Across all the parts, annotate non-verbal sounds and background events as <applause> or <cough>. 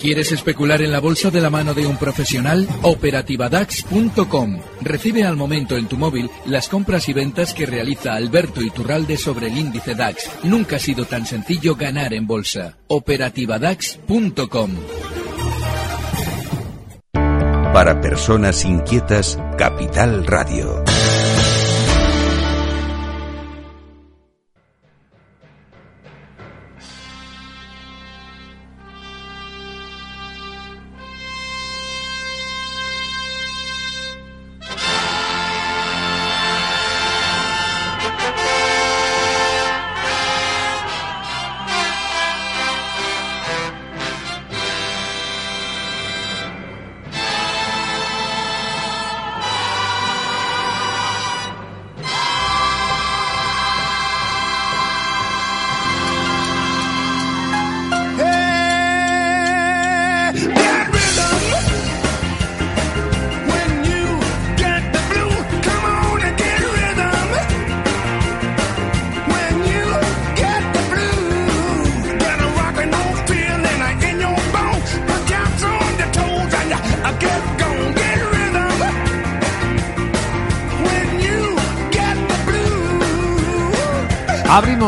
¿Quieres especular en la bolsa de la mano de un profesional? Operativadax.com. Recibe al momento en tu móvil las compras y ventas que realiza Alberto Iturralde sobre el índice DAX. Nunca ha sido tan sencillo ganar en bolsa. Operativadax.com. Para personas inquietas, Capital Radio.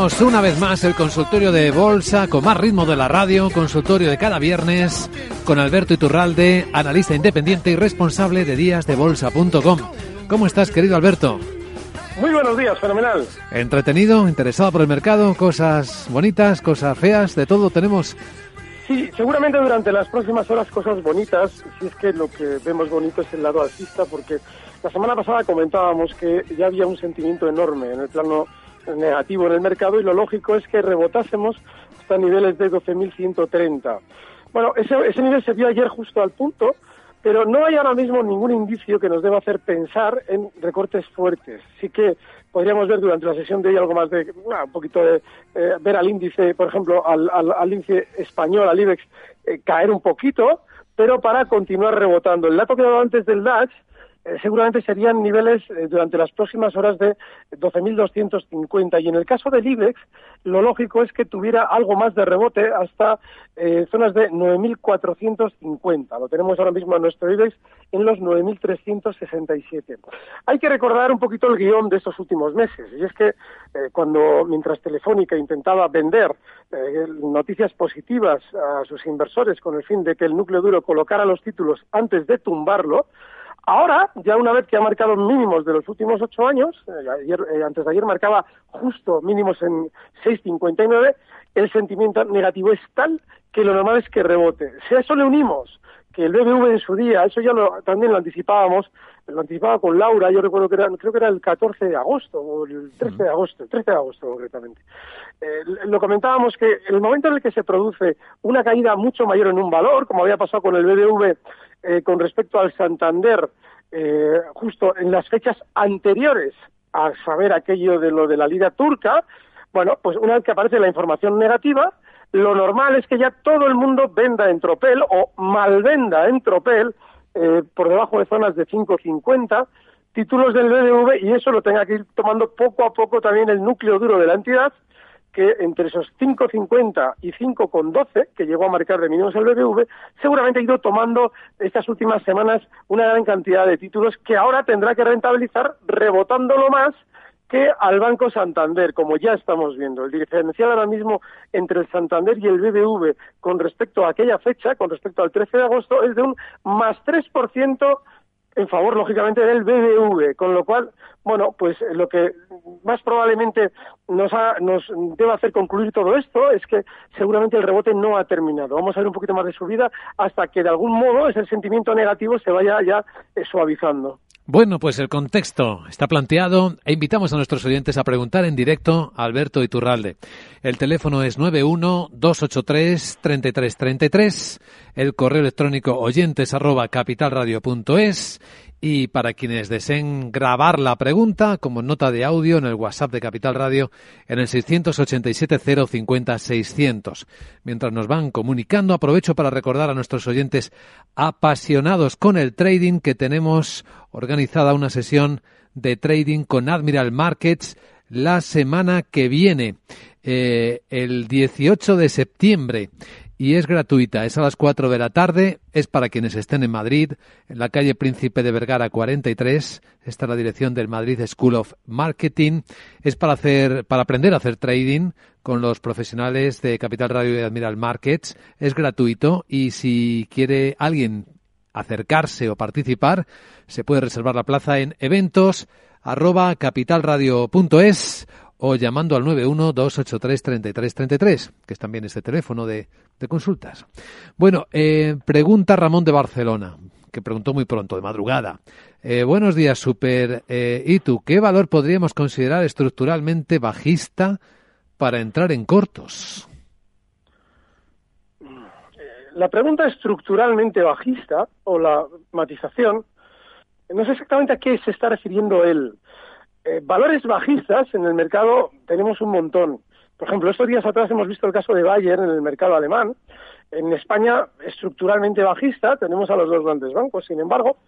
Abrimos una vez más el consultorio de bolsa con más ritmo de la radio, consultorio de cada viernes con Alberto Iturralde, analista independiente y responsable de díasdebolsa.com. ¿Cómo estás, querido Alberto? Muy buenos días, fenomenal. Entretenido, interesado por el mercado, cosas bonitas, cosas feas, de todo tenemos. Sí, seguramente durante las próximas horas cosas bonitas, si es que lo que vemos bonito es el lado alcista, porque la semana pasada comentábamos que ya había un sentimiento enorme en el plano negativo en el mercado y lo lógico es que rebotásemos hasta niveles de 12.130. Bueno, ese, ese nivel se vio ayer justo al punto, pero no hay ahora mismo ningún indicio que nos deba hacer pensar en recortes fuertes. Sí que podríamos ver durante la sesión de hoy algo más de, un poquito de eh, ver al índice, por ejemplo, al, al, índice español, al IBEX, eh, caer un poquito, pero para continuar rebotando. El dato que dado antes del DAX eh, seguramente serían niveles eh, durante las próximas horas de 12.250 y en el caso del IBEX lo lógico es que tuviera algo más de rebote hasta eh, zonas de 9.450. Lo tenemos ahora mismo en nuestro IBEX en los 9.367. Hay que recordar un poquito el guion de estos últimos meses y es que cuando mientras Telefónica intentaba vender noticias positivas a sus inversores con el fin de que el núcleo duro colocara los títulos antes de tumbarlo, Ahora, ya una vez que ha marcado mínimos de los últimos ocho años, eh, ayer, eh, antes de ayer marcaba justo mínimos en 6,59, el sentimiento negativo es tal que lo normal es que rebote. Si a eso le unimos que el BBV en su día, eso ya lo, también lo anticipábamos, lo anticipaba con Laura, yo recuerdo que era, creo que era el 14 de agosto, o el 13 de agosto, el 13 de agosto concretamente. Eh, lo comentábamos que el momento en el que se produce una caída mucho mayor en un valor, como había pasado con el BBV eh, con respecto al Santander, eh, justo en las fechas anteriores a saber aquello de lo de la lira turca, bueno, pues una vez que aparece la información negativa, lo normal es que ya todo el mundo venda en tropel o malvenda en tropel eh, por debajo de zonas de 5.50 títulos del BBV y eso lo tenga que ir tomando poco a poco también el núcleo duro de la entidad que entre esos 5,50 y 5,12 que llegó a marcar de mínimos el BBV, seguramente ha ido tomando estas últimas semanas una gran cantidad de títulos que ahora tendrá que rentabilizar rebotándolo más que al Banco Santander, como ya estamos viendo. El diferencial ahora mismo entre el Santander y el BBV con respecto a aquella fecha, con respecto al 13 de agosto, es de un más 3% en favor, lógicamente, del BBV, con lo cual, bueno, pues eh, lo que más probablemente nos, nos deba hacer concluir todo esto es que seguramente el rebote no ha terminado. Vamos a ver un poquito más de subida hasta que de algún modo ese sentimiento negativo se vaya ya eh, suavizando. Bueno, pues el contexto está planteado e invitamos a nuestros oyentes a preguntar en directo a Alberto Iturralde. El teléfono es 91-283-3333, el correo electrónico oyentes arroba capitalradio.es y para quienes deseen grabar la pregunta como nota de audio en el WhatsApp de Capital Radio en el 687 050 600. Mientras nos van comunicando, aprovecho para recordar a nuestros oyentes apasionados con el trading que tenemos organizada una sesión de trading con Admiral Markets la semana que viene, eh, el 18 de septiembre y es gratuita. Es a las 4 de la tarde, es para quienes estén en Madrid, en la calle Príncipe de Vergara 43. Esta es la dirección del Madrid School of Marketing. Es para hacer, para aprender a hacer trading con los profesionales de Capital Radio y Admiral Markets. Es gratuito y si quiere alguien acercarse o participar, se puede reservar la plaza en eventos arroba capitalradio.es o llamando al 912833333, que es también este teléfono de, consultas. Bueno, eh, pregunta Ramón de Barcelona, que preguntó muy pronto, de madrugada. Eh, buenos días, Super. Eh, ¿Y tú, qué valor podríamos considerar estructuralmente bajista para entrar en cortos? La pregunta estructuralmente bajista o la matización, no sé exactamente a qué se está refiriendo él. Eh, valores bajistas en el mercado tenemos un montón. Por ejemplo, estos días atrás hemos visto el caso de Bayer en el mercado alemán. En España, estructuralmente bajista, tenemos a los dos grandes bancos. Sin embargo,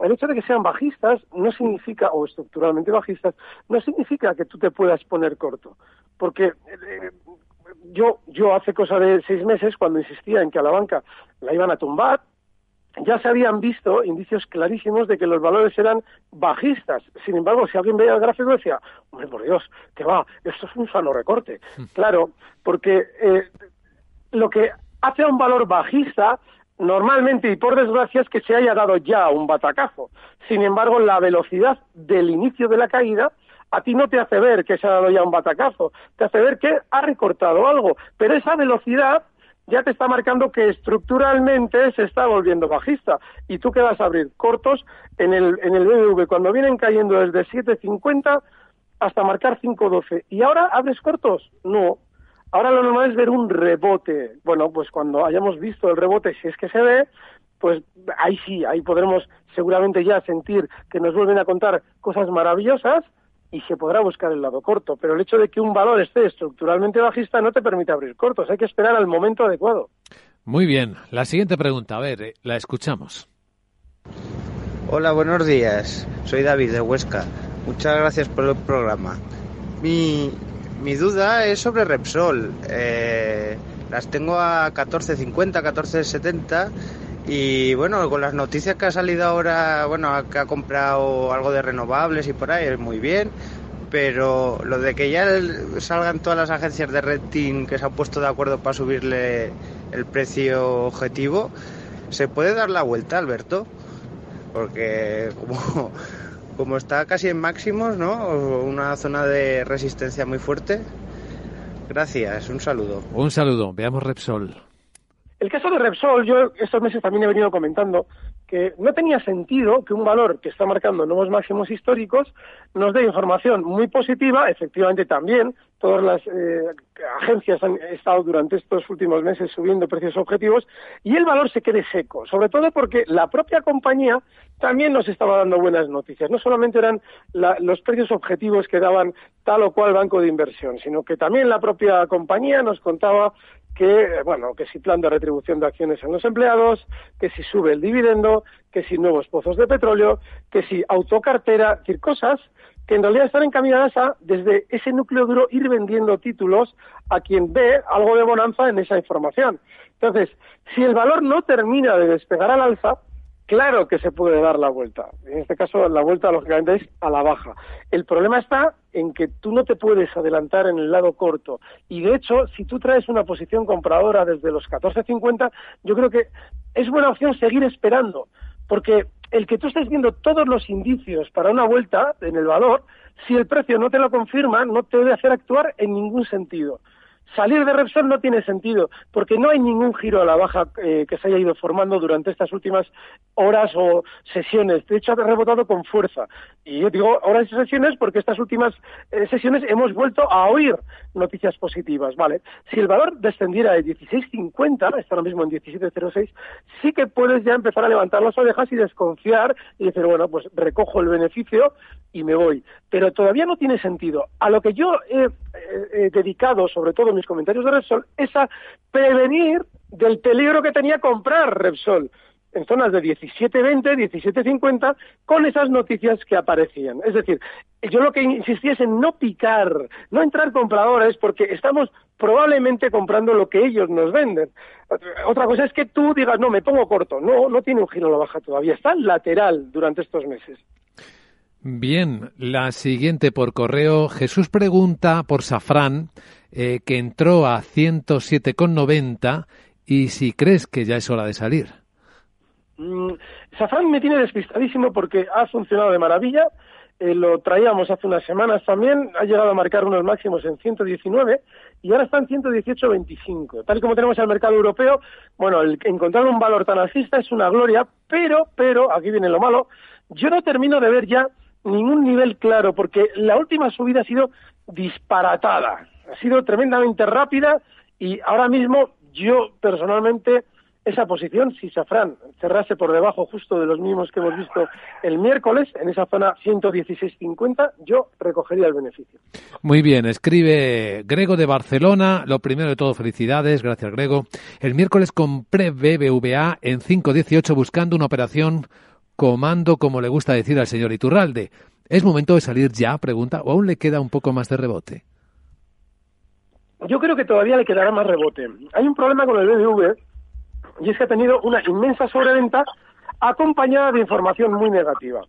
el hecho de que sean bajistas no significa, o estructuralmente bajistas, no significa que tú te puedas poner corto. Porque eh, yo, yo hace cosa de seis meses, cuando insistía en que a la banca la iban a tumbar, ya se habían visto indicios clarísimos de que los valores eran bajistas. Sin embargo, si alguien veía el gráfico decía, hombre, por Dios, que va, esto es un sano recorte. Hmm. Claro, porque eh, lo que hace a un valor bajista normalmente y por desgracia es que se haya dado ya un batacazo. Sin embargo, la velocidad del inicio de la caída a ti no te hace ver que se ha dado ya un batacazo, te hace ver que ha recortado algo, pero esa velocidad ya te está marcando que estructuralmente se está volviendo bajista. Y tú que vas a abrir cortos en el, en el BBV cuando vienen cayendo desde 7.50 hasta marcar 5.12. ¿Y ahora abres cortos? No. Ahora lo normal es ver un rebote. Bueno, pues cuando hayamos visto el rebote, si es que se ve, pues ahí sí, ahí podremos seguramente ya sentir que nos vuelven a contar cosas maravillosas y se podrá buscar el lado corto, pero el hecho de que un valor esté estructuralmente bajista no te permite abrir cortos, hay que esperar al momento adecuado. Muy bien, la siguiente pregunta, a ver, eh, la escuchamos. Hola, buenos días, soy David de Huesca, muchas gracias por el programa. Mi, mi duda es sobre Repsol, eh, las tengo a 14.50, 14.70 y bueno, con las noticias que ha salido ahora, bueno, que ha comprado algo de renovables y por ahí, es muy bien. Pero lo de que ya salgan todas las agencias de rating que se han puesto de acuerdo para subirle el precio objetivo, ¿se puede dar la vuelta, Alberto? Porque como, como está casi en máximos, ¿no? Una zona de resistencia muy fuerte. Gracias, un saludo. Un saludo, veamos Repsol. El caso de Repsol, yo estos meses también he venido comentando que no tenía sentido que un valor que está marcando nuevos máximos históricos nos dé información muy positiva, efectivamente también, todas las eh, agencias han estado durante estos últimos meses subiendo precios objetivos y el valor se quede seco, sobre todo porque la propia compañía también nos estaba dando buenas noticias. No solamente eran los precios objetivos que daban tal o cual banco de inversión, sino que también la propia compañía nos contaba que, bueno, que si plan de retribución de acciones en los empleados, que si sube el dividendo, que si nuevos pozos de petróleo, que si autocartera, es decir, cosas que en realidad están encaminadas a, desde ese núcleo duro, ir vendiendo títulos a quien ve algo de bonanza en esa información. Entonces, si el valor no termina de despegar al alza, Claro que se puede dar la vuelta. En este caso, la vuelta, lógicamente, es a la baja. El problema está en que tú no te puedes adelantar en el lado corto. Y, de hecho, si tú traes una posición compradora desde los 14.50, yo creo que es buena opción seguir esperando. Porque el que tú estés viendo todos los indicios para una vuelta en el valor, si el precio no te lo confirma, no te debe hacer actuar en ningún sentido. Salir de Repsol no tiene sentido, porque no hay ningún giro a la baja eh, que se haya ido formando durante estas últimas horas o sesiones. De hecho, ha rebotado con fuerza. Y yo digo horas y sesiones porque estas últimas eh, sesiones hemos vuelto a oír noticias positivas. Vale, si el valor descendiera de 16.50, está ahora mismo en 17.06, sí que puedes ya empezar a levantar las orejas y desconfiar y decir, bueno, pues recojo el beneficio y me voy. Pero todavía no tiene sentido. A lo que yo he dedicado, sobre todo comentarios de Repsol, es a prevenir del peligro que tenía comprar Repsol. en zonas de 17.20, 17.50, con esas noticias que aparecían. Es decir, yo lo que insistía es en no picar, no entrar compradores, porque estamos probablemente comprando lo que ellos nos venden. Otra cosa es que tú digas, no, me pongo corto. No, no tiene un giro a la baja todavía, está lateral durante estos meses. Bien, la siguiente por correo. Jesús pregunta por Safrán, eh, que entró a 107,90 y si crees que ya es hora de salir. Mm, Safran me tiene despistadísimo porque ha funcionado de maravilla. Eh, lo traíamos hace unas semanas también, ha llegado a marcar unos máximos en 119 y ahora está en 118.25. Tal y como tenemos el mercado europeo, bueno, el, encontrar un valor tan alcista es una gloria, pero, pero, aquí viene lo malo, yo no termino de ver ya ningún nivel claro porque la última subida ha sido disparatada, ha sido tremendamente rápida y ahora mismo yo personalmente esa posición, si Safran cerrase por debajo justo de los mínimos que hemos visto el miércoles, en esa zona 116.50, yo recogería el beneficio. Muy bien, escribe Grego de Barcelona. Lo primero de todo, felicidades, gracias Grego. El miércoles compré BBVA en 5.18 buscando una operación comando, como le gusta decir al señor Iturralde. ¿Es momento de salir ya? Pregunta. ¿O aún le queda un poco más de rebote? Yo creo que todavía le quedará más rebote. Hay un problema con el BBV y es que ha tenido una inmensa sobreventa acompañada de información muy negativa.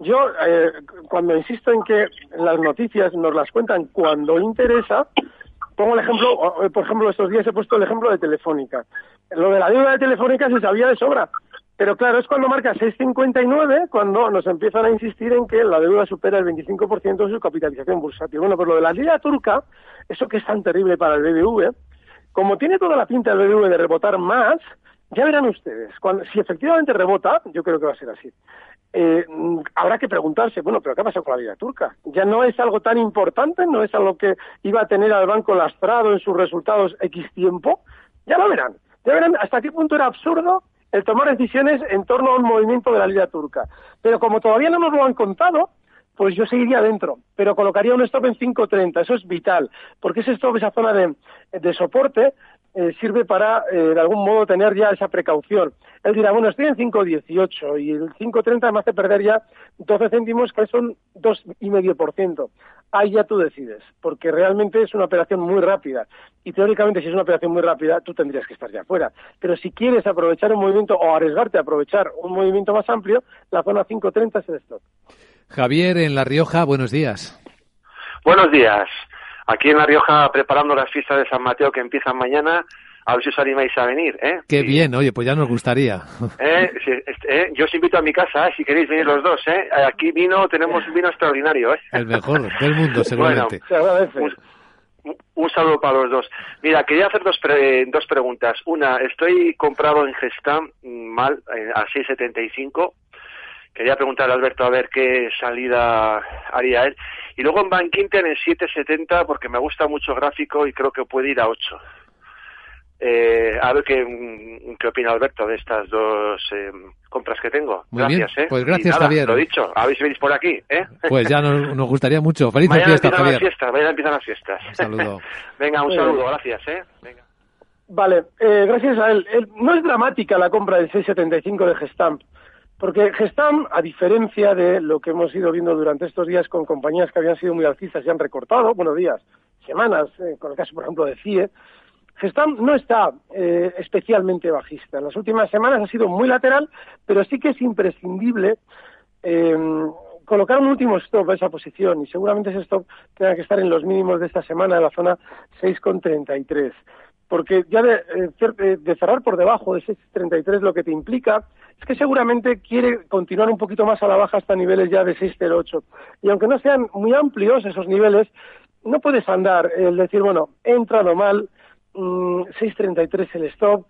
Yo, eh, cuando insisto en que las noticias nos las cuentan cuando interesa, pongo el ejemplo, por ejemplo, estos días he puesto el ejemplo de Telefónica. Lo de la deuda de Telefónica se sabía de sobra, pero claro, es cuando marca 6,59 cuando nos empiezan a insistir en que la deuda supera el 25% de su capitalización bursátil. Bueno, pues lo de la lira turca, eso que es tan terrible para el BBV, como tiene toda la pinta del BBV de rebotar más, ya verán ustedes, cuando, si efectivamente rebota, yo creo que va a ser así, eh, habrá que preguntarse, bueno, pero ¿qué ha pasado con la lira turca? Ya no es algo tan importante, no es algo que iba a tener al banco lastrado en sus resultados X tiempo, ya lo verán, ya verán hasta qué punto era absurdo el tomar decisiones en torno a un movimiento de la lira turca. Pero como todavía no nos lo han contado, pues yo seguiría dentro, pero colocaría un stop en 5.30, eso es vital, porque ese stop, esa zona de, de soporte, eh, sirve para, eh, de algún modo, tener ya esa precaución. Él dirá, bueno, estoy en 5,18 y el 5,30 me hace perder ya 12 céntimos, que son 2,5%. Ahí ya tú decides, porque realmente es una operación muy rápida. Y teóricamente, si es una operación muy rápida, tú tendrías que estar ya fuera. Pero si quieres aprovechar un movimiento o arriesgarte a aprovechar un movimiento más amplio, la zona 5,30 es el stop. Javier, en La Rioja, buenos días. Buenos días aquí en La Rioja preparando las fiestas de San Mateo que empiezan mañana. A ver si os animáis a venir, ¿eh? Qué bien, oye, pues ya nos gustaría. <laughs> ¿Eh? ¿Eh? Yo os invito a mi casa, ¿eh? si queréis venir los dos, ¿eh? Aquí vino, tenemos vino extraordinario, ¿eh? El mejor del mundo, <laughs> seguramente. un, saludo para los dos. Mira, quería hacer dos, dos preguntas. Una, estoy comprado en Gestam mal, eh, a 6.75. Quería preguntarle a Alberto a ver qué salida haría él. Y luego en Bank Inter en 7.70 porque me gusta mucho el gráfico y creo que puede ir a 8. Eh, a ver qué, mm, qué opina Alberto de estas dos eh, compras que tengo. gracias, ¿eh? Pues gracias, Javier. Lo dicho, a ver si venís por aquí, ¿eh? <laughs> Pues ya nos, gustaría mucho. Feliz fiesta, Javier. Las fiestas, mañana empiezan las fiestas. Un saludo. <laughs> Venga, un saludo, gracias, ¿eh? Venga. Vale, eh, gracias a él. No es dramática la compra del 675 de Gestamp. Porque Gestam, a diferencia de lo que hemos ido viendo durante estos días con compañías que habían sido muy alcistas y han recortado, buenos días, semanas, eh, con el caso, por ejemplo, de CIE, Gestam no está eh, especialmente bajista. En las últimas semanas ha sido muy lateral, pero sí que es imprescindible eh, colocar un último stop a esa posición y seguramente ese stop tenga que estar en los mínimos de esta semana, en la zona 6,33 porque ya de, de, cerrar por debajo de 6,33 lo que te implica es que seguramente quiere continuar un poquito más a la baja hasta niveles ya de 6,08. Y aunque no sean muy amplios esos niveles, no puedes andar el decir, bueno, he entrado mal, 6,33 mm, el stop,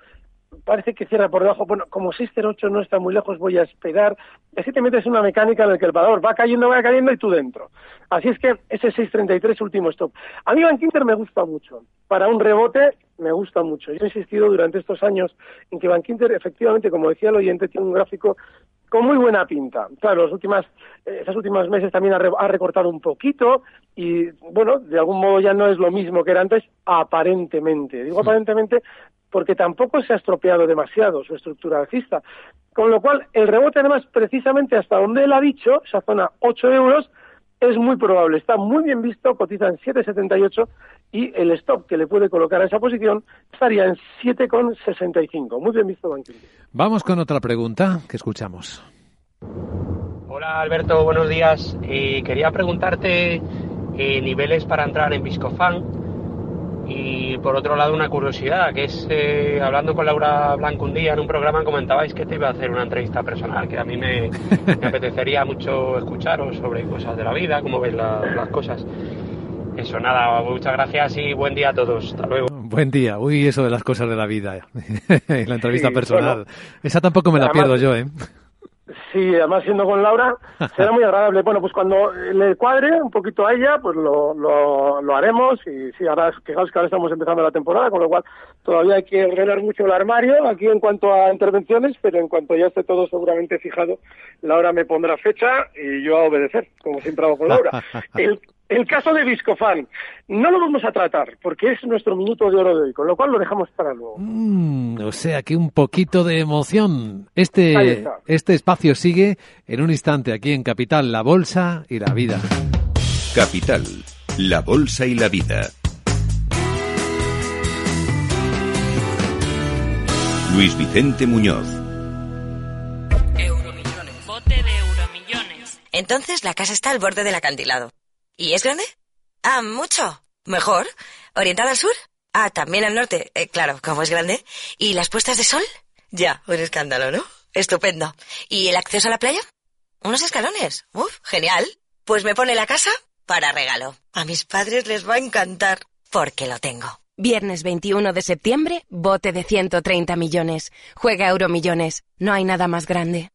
parece que cierra por debajo, bueno, como 608 no está muy lejos, voy a esperar. Así te metes una mecánica en la que el valor va cayendo, va cayendo y tú dentro. Así es que ese 633 último stop. A mí Bank Inter me gusta mucho. Para un rebote me gusta mucho. Yo he insistido durante estos años en que Bank Inter efectivamente, como decía el oyente, tiene un gráfico con muy buena pinta. Claro, los últimas, eh, estos últimos meses también ha, recortado un poquito y, bueno, de algún modo ya no es lo mismo que era antes, aparentemente. Digo aparentemente porque tampoco se ha estropeado demasiado su estructura alcista. Con lo cual, el rebote además, precisamente hasta donde él ha dicho, esa zona 8 euros, es muy probable, está muy bien visto, cotiza en 7,78 y el stop que le puede colocar a esa posición estaría en 7,65. Muy bien visto, Banking. Vamos con otra pregunta que escuchamos. Hola Alberto, buenos días. Eh, quería preguntarte eh, niveles para entrar en Viscofan y por otro lado, una curiosidad, que es, eh, hablando con Laura Blanco un día en un programa, comentabais que te iba a hacer una entrevista personal, que a mí me, <laughs> apetecería mucho escucharos sobre cosas de la vida, cómo veis las cosas. Eso, nada, muchas gracias y buen día a todos. Hasta luego. Buen día. Uy, eso de las cosas de la vida. <laughs> la entrevista personal. Esa tampoco me la pierdo yo, ¿eh? Sí, además siendo con Laura, <laughs> será muy agradable. Bueno, pues cuando le cuadre un poquito a ella, pues lo, lo, lo haremos. Y sí, ahora, fijaos que ahora estamos empezando la temporada, con lo cual todavía hay que ordenar mucho el armario aquí en cuanto a intervenciones, pero en cuanto ya esté todo seguramente fijado, Laura me pondrá fecha y yo a obedecer, como siempre hago con Laura. <laughs> El, el caso de Viscofan no lo vamos a tratar porque es nuestro minuto de oro de hoy, con lo cual lo dejamos para luego. Mm, o sea que un poquito de emoción. Este, este espacio sigue en un instante aquí en Capital, la Bolsa y la Vida. Capital, la Bolsa y la Vida. Luis Vicente Muñoz. Euromillones. Bote de euromillones. Entonces la casa está al borde del acantilado. ¿Y es grande? Ah, mucho. Mejor. ¿Orientada al sur? Ah, también al norte. Eh, claro, como es grande. ¿Y las puestas de sol? Ya, un escándalo, ¿no? Estupendo. ¿Y el acceso a la playa? Unos escalones. Uf, genial. Pues me pone la casa para regalo. A mis padres les va a encantar porque lo tengo. Viernes 21 de septiembre, bote de 130 millones. Juega Euromillones. No hay nada más grande.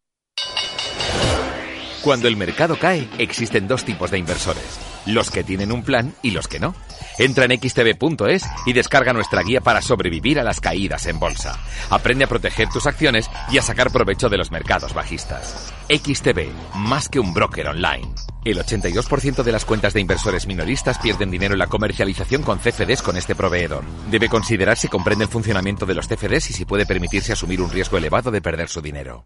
Cuando el mercado cae, existen dos tipos de inversores los que tienen un plan y los que no. Entra en xtb.es y descarga nuestra guía para sobrevivir a las caídas en bolsa. Aprende a proteger tus acciones y a sacar provecho de los mercados bajistas. XTB, más que un broker online. El 82% de las cuentas de inversores minoristas pierden dinero en la comercialización con CFDs con este proveedor. Debe considerar si comprende el funcionamiento de los CFDs y si puede permitirse asumir un riesgo elevado de perder su dinero.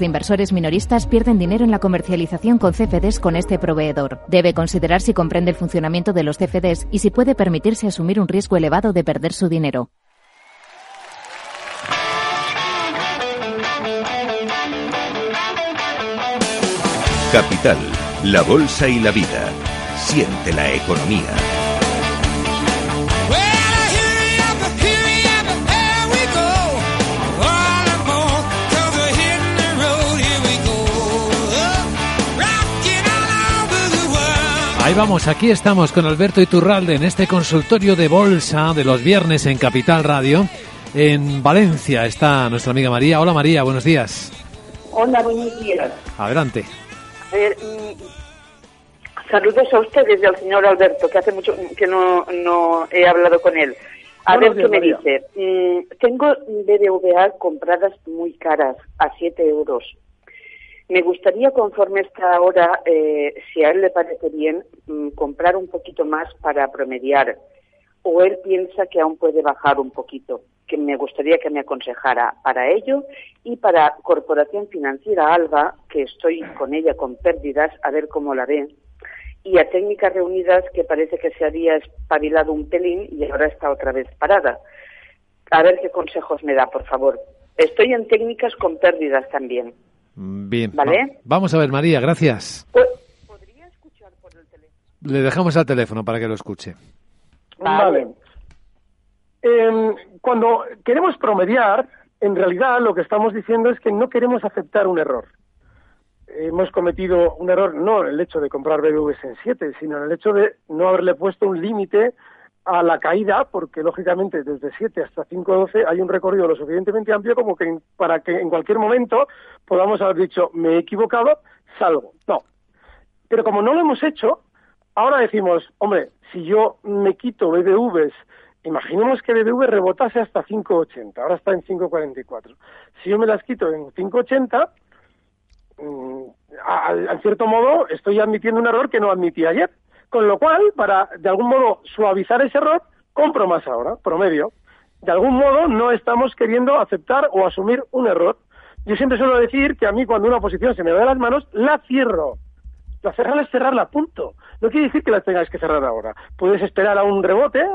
de inversores minoristas pierden dinero en la comercialización con CFDs con este proveedor. Debe considerar si comprende el funcionamiento de los CFDs y si puede permitirse asumir un riesgo elevado de perder su dinero. Capital, la bolsa y la vida. Siente la economía. Ahí vamos, aquí estamos con Alberto Iturralde en este consultorio de bolsa de los viernes en Capital Radio. En Valencia está nuestra amiga María. Hola María, buenos días. Hola, buenos días. Adelante. A ver, mm, saludos a ustedes y al señor Alberto, que hace mucho que no, no he hablado con él. A ver qué me dice. Mm, tengo BBVA compradas muy caras, a 7 euros. Me gustaría, conforme está ahora, eh, si a él le parece bien, mm, comprar un poquito más para promediar. O él piensa que aún puede bajar un poquito. Que me gustaría que me aconsejara para ello y para Corporación Financiera Alba, que estoy con ella con pérdidas, a ver cómo la ve. Y a Técnicas Reunidas, que parece que se había espabilado un pelín y ahora está otra vez parada. A ver qué consejos me da, por favor. Estoy en técnicas con pérdidas también. Bien. vamos a ver, María, gracias. Pues, ¿Podría escuchar por el teléfono? Le dejamos al teléfono para que lo escuche. Vale. Em, cuando queremos promediar, en realidad lo que estamos diciendo es que no queremos aceptar un error. Hemos cometido un error no en el hecho de comprar BBVs en 7, sino en el hecho de no haberle puesto un límite a la caída, porque lógicamente desde 7 hasta 5.12 hay un recorrido lo suficientemente amplio como que para que en cualquier momento podamos haber dicho, me he equivocado, salgo. No. Pero como no lo hemos hecho, ahora decimos, hombre, si yo me quito BBVs, imaginemos que BBV rebotase hasta 5.80, ahora está en 5.44. Si yo me las quito en 5.80, mm, en cierto modo estoy admitiendo un error que no admití ayer. Con lo cual, para de algún modo suavizar ese error, compro más ahora, promedio. De algún modo no estamos queriendo aceptar o asumir un error. Yo siempre suelo decir que a mí cuando una posición se me va de las manos, la cierro. La cerrar es cerrarla, punto. No quiere decir que la tengáis que cerrar ahora. Puedes esperar a un rebote,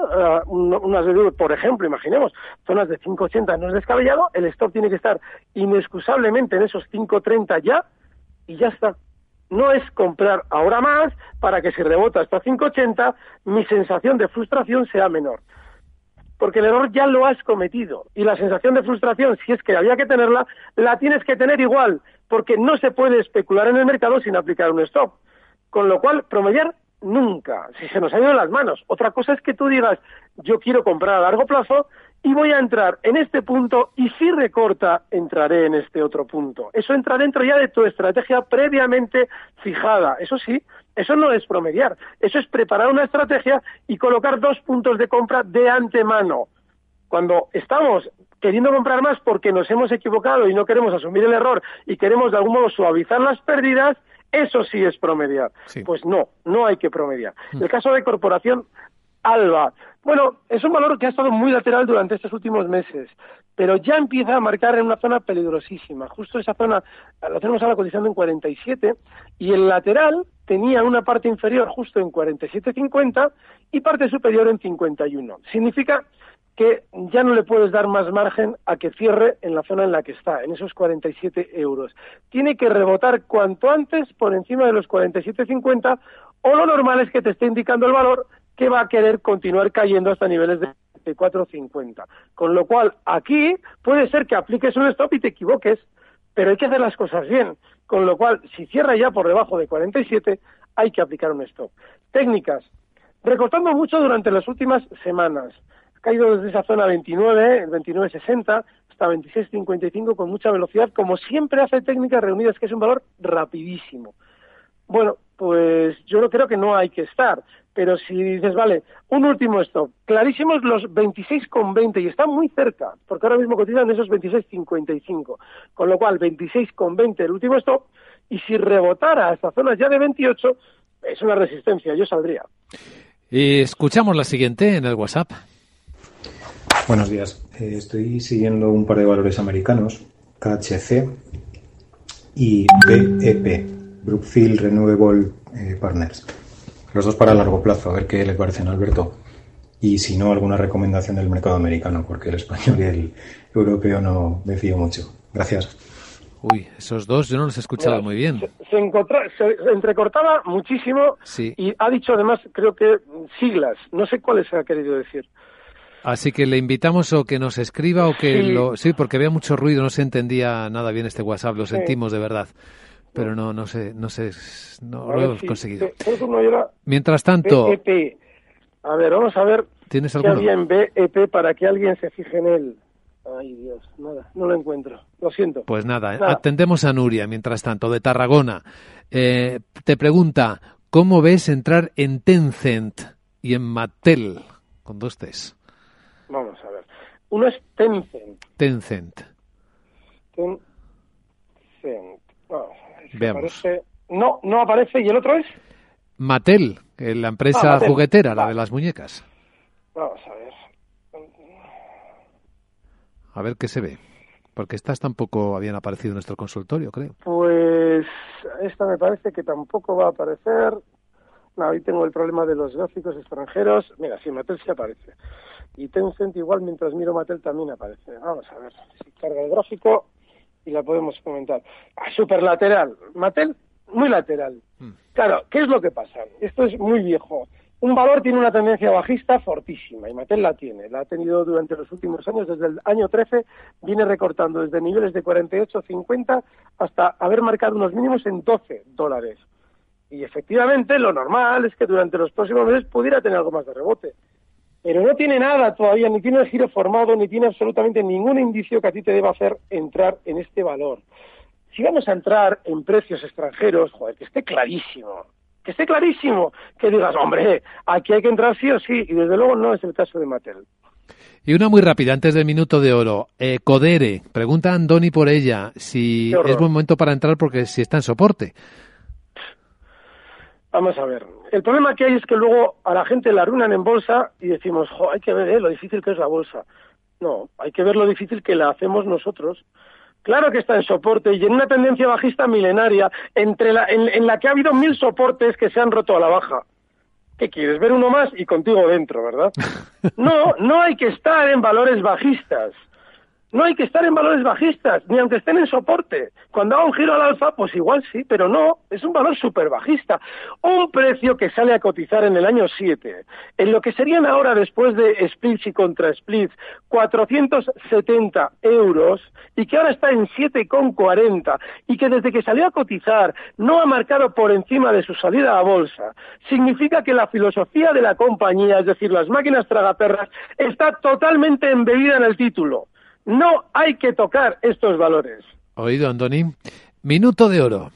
unas por ejemplo, imaginemos, zonas de 5.80 no es descabellado, el stop tiene que estar inexcusablemente en esos 5.30 ya y ya está no es comprar ahora más para que si rebota hasta 5,80 mi sensación de frustración sea menor. Porque el error ya lo has cometido y la sensación de frustración, si es que había que tenerla, la tienes que tener igual, porque no se puede especular en el mercado sin aplicar un stop. Con lo cual, promediar nunca, si se nos ha ido en las manos. Otra cosa es que tú digas, yo quiero comprar a largo plazo y voy a entrar en este punto y si recorta, entraré en este otro punto. Eso entra dentro ya de tu estrategia previamente fijada. Eso sí, eso no es promediar, eso es preparar una estrategia y colocar dos puntos de compra de antemano. Cuando estamos queriendo comprar más porque nos hemos equivocado y no queremos asumir el error y queremos de algún modo suavizar las pérdidas, eso sí es promediar. Pues no, no hay que promediar. Mm. El caso de corporación Alba. Bueno, es un valor que ha estado muy lateral durante estos últimos meses, pero ya empieza a marcar en una zona peligrosísima. Justo esa zona la tenemos ahora cotizando en 47 y el lateral tenía una parte inferior justo en 47.50 y parte superior en 51. Significa que ya no le puedes dar más margen a que cierre en la zona en la que está, en esos 47 euros. Tiene que rebotar cuanto antes por encima de los 47.50 o lo normal es que te esté indicando el valor que va a querer continuar cayendo hasta niveles de 4.50. Con lo cual, aquí puede ser que apliques un stop y te equivoques, pero hay que hacer las cosas bien. Con lo cual, si cierra ya por debajo de 47, hay que aplicar un stop. Técnicas. Recortando mucho durante las últimas semanas. Ha caído desde esa zona 29, el 29.60, hasta 26.55 con mucha velocidad, como siempre hace técnicas reunidas, que es un valor rapidísimo. Bueno, pues yo no creo que no hay que estar. Pero si dices, vale, un último stop, clarísimos los 26,20 y está muy cerca, porque ahora mismo cotizan esos 26,55. Con lo cual, 26,20 el último stop, y si rebotara a estas zonas ya de 28, es una resistencia, yo saldría. Y escuchamos la siguiente en el WhatsApp. Buenos días. Eh, estoy siguiendo un par de valores americanos, KHC y BEP, Brookfield Renewable eh, Partners los dos para largo plazo, a ver qué le parecen, Alberto. Y si no, alguna recomendación del mercado americano, porque el español y el europeo no me fío mucho. Gracias. Uy, esos dos yo no los he escuchado muy bien. Se, entrecortaba muchísimo y ha dicho además, creo que siglas. No sé cuáles ha querido decir. Así que le invitamos o que nos escriba o que lo... Sí, porque había mucho ruido, no se entendía nada bien este WhatsApp, lo sentimos de verdad pero no, no sé, no sé, no lo hemos conseguido. Mientras tanto... BEP. A ver, vamos a ver ¿Tienes qué había en BEP para que alguien se fije en él. Ay, Dios, nada, no lo encuentro. Lo siento. Pues nada, atendemos a Nuria, mientras tanto, de Tarragona. Eh, te pregunta, ¿cómo ves entrar en Tencent y en Mattel? Con dos T's. Vamos a ver. Uno es Tencent. Tencent. Tencent. Vamos no, no aparece. ¿Y el otro es? Mattel, la empresa ah, juguetera, la de las muñecas. Vamos a ver. A ver qué se ve. Porque estas tampoco habían aparecido en nuestro consultorio, creo. Pues esta me parece que tampoco va a aparecer. No, ahí tengo el problema de los gráficos extranjeros. Mira, sí, Mattel sí aparece. Y Tencent igual, mientras miro Mattel también aparece. Vamos a ver si carga el gráfico y la podemos comentar. Ah, super lateral. Mattel, muy lateral. Hmm. Claro, ¿qué es lo que pasa? Esto es muy viejo. Un valor tiene una tendencia bajista fortísima y Mattel la tiene. La ha tenido durante los últimos años, desde el año 13, viene recortando desde niveles de 48, 50 hasta haber marcado unos mínimos en 12 dólares. Y efectivamente lo normal es que durante los próximos meses pudiera tener algo más de rebote. Pero no tiene nada todavía, ni tiene el giro formado, ni tiene absolutamente ningún indicio que a ti te deba hacer entrar en este valor. Si vamos a entrar en precios extranjeros, joder, que esté clarísimo, que esté clarísimo, que digas, hombre, aquí hay que entrar sí o sí, y desde luego no es el caso de Mattel. Y una muy rápida, antes del minuto de oro. Eh, Codere, pregunta Andoni por ella si es buen momento para entrar porque si está en soporte. Vamos a ver. El problema que hay es que luego a la gente la arruinan en bolsa y decimos, jo, hay que ver eh, lo difícil que es la bolsa. No, hay que ver lo difícil que la hacemos nosotros. Claro que está en soporte y en una tendencia bajista milenaria, entre la, en la que ha habido mil soportes que se han roto a la baja. ¿Qué quieres? Ver uno más y contigo dentro, ¿verdad? <laughs> No, no hay que estar en valores bajistas. No hay que estar en valores bajistas, ni aunque estén en soporte. Cuando haga un giro al alfa, pues igual sí, pero no, es un valor súper bajista. Un precio que sale a cotizar en el año 7, en lo que serían ahora, después de splits y contra splits, 470 euros, y que ahora está en 7,40, y que desde que salió a cotizar no ha marcado por encima de su salida a bolsa, significa que la filosofía de la compañía, es decir, las máquinas tragaperras, está totalmente embebida en el título. No hay que tocar estos valores. Oído, Andoni. Minuto de oro.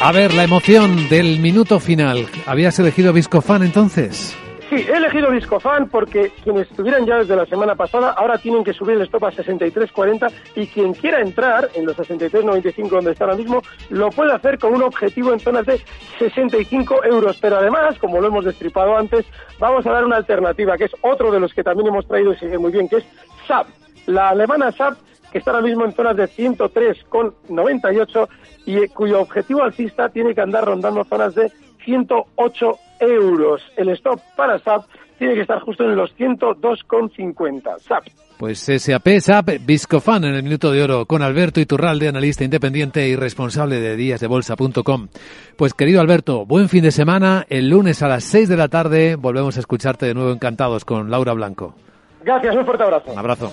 A ver, la emoción del minuto final. ¿Habías elegido Viscofan entonces? Sí, he elegido Viscofan porque quienes estuvieran ya desde la semana pasada ahora tienen que subir el stop a 63.40 y quien quiera entrar en los 63.95 donde está ahora mismo lo puede hacer con un objetivo en zonas de 65 euros. Pero además, como lo hemos destripado antes, vamos a dar una alternativa que es otro de los que también hemos traído y sigue muy bien, que es SAP. La alemana SAP que está ahora mismo en zonas de 103,98 y cuyo objetivo alcista tiene que andar rondando zonas de 108 euros. El stop para SAP tiene que estar justo en los 102,50. SAP. Pues SAP, SAP, Viscofan en el minuto de oro con Alberto Iturralde, analista independiente y responsable de díasdebolsa.com. Pues querido Alberto, buen fin de semana. El lunes a las 6 de la tarde volvemos a escucharte de nuevo encantados con Laura Blanco. Gracias, un fuerte abrazo. Un abrazo.